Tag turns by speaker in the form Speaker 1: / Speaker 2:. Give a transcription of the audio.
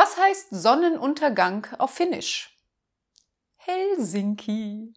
Speaker 1: Was heißt Sonnenuntergang auf Finnisch? Helsinki.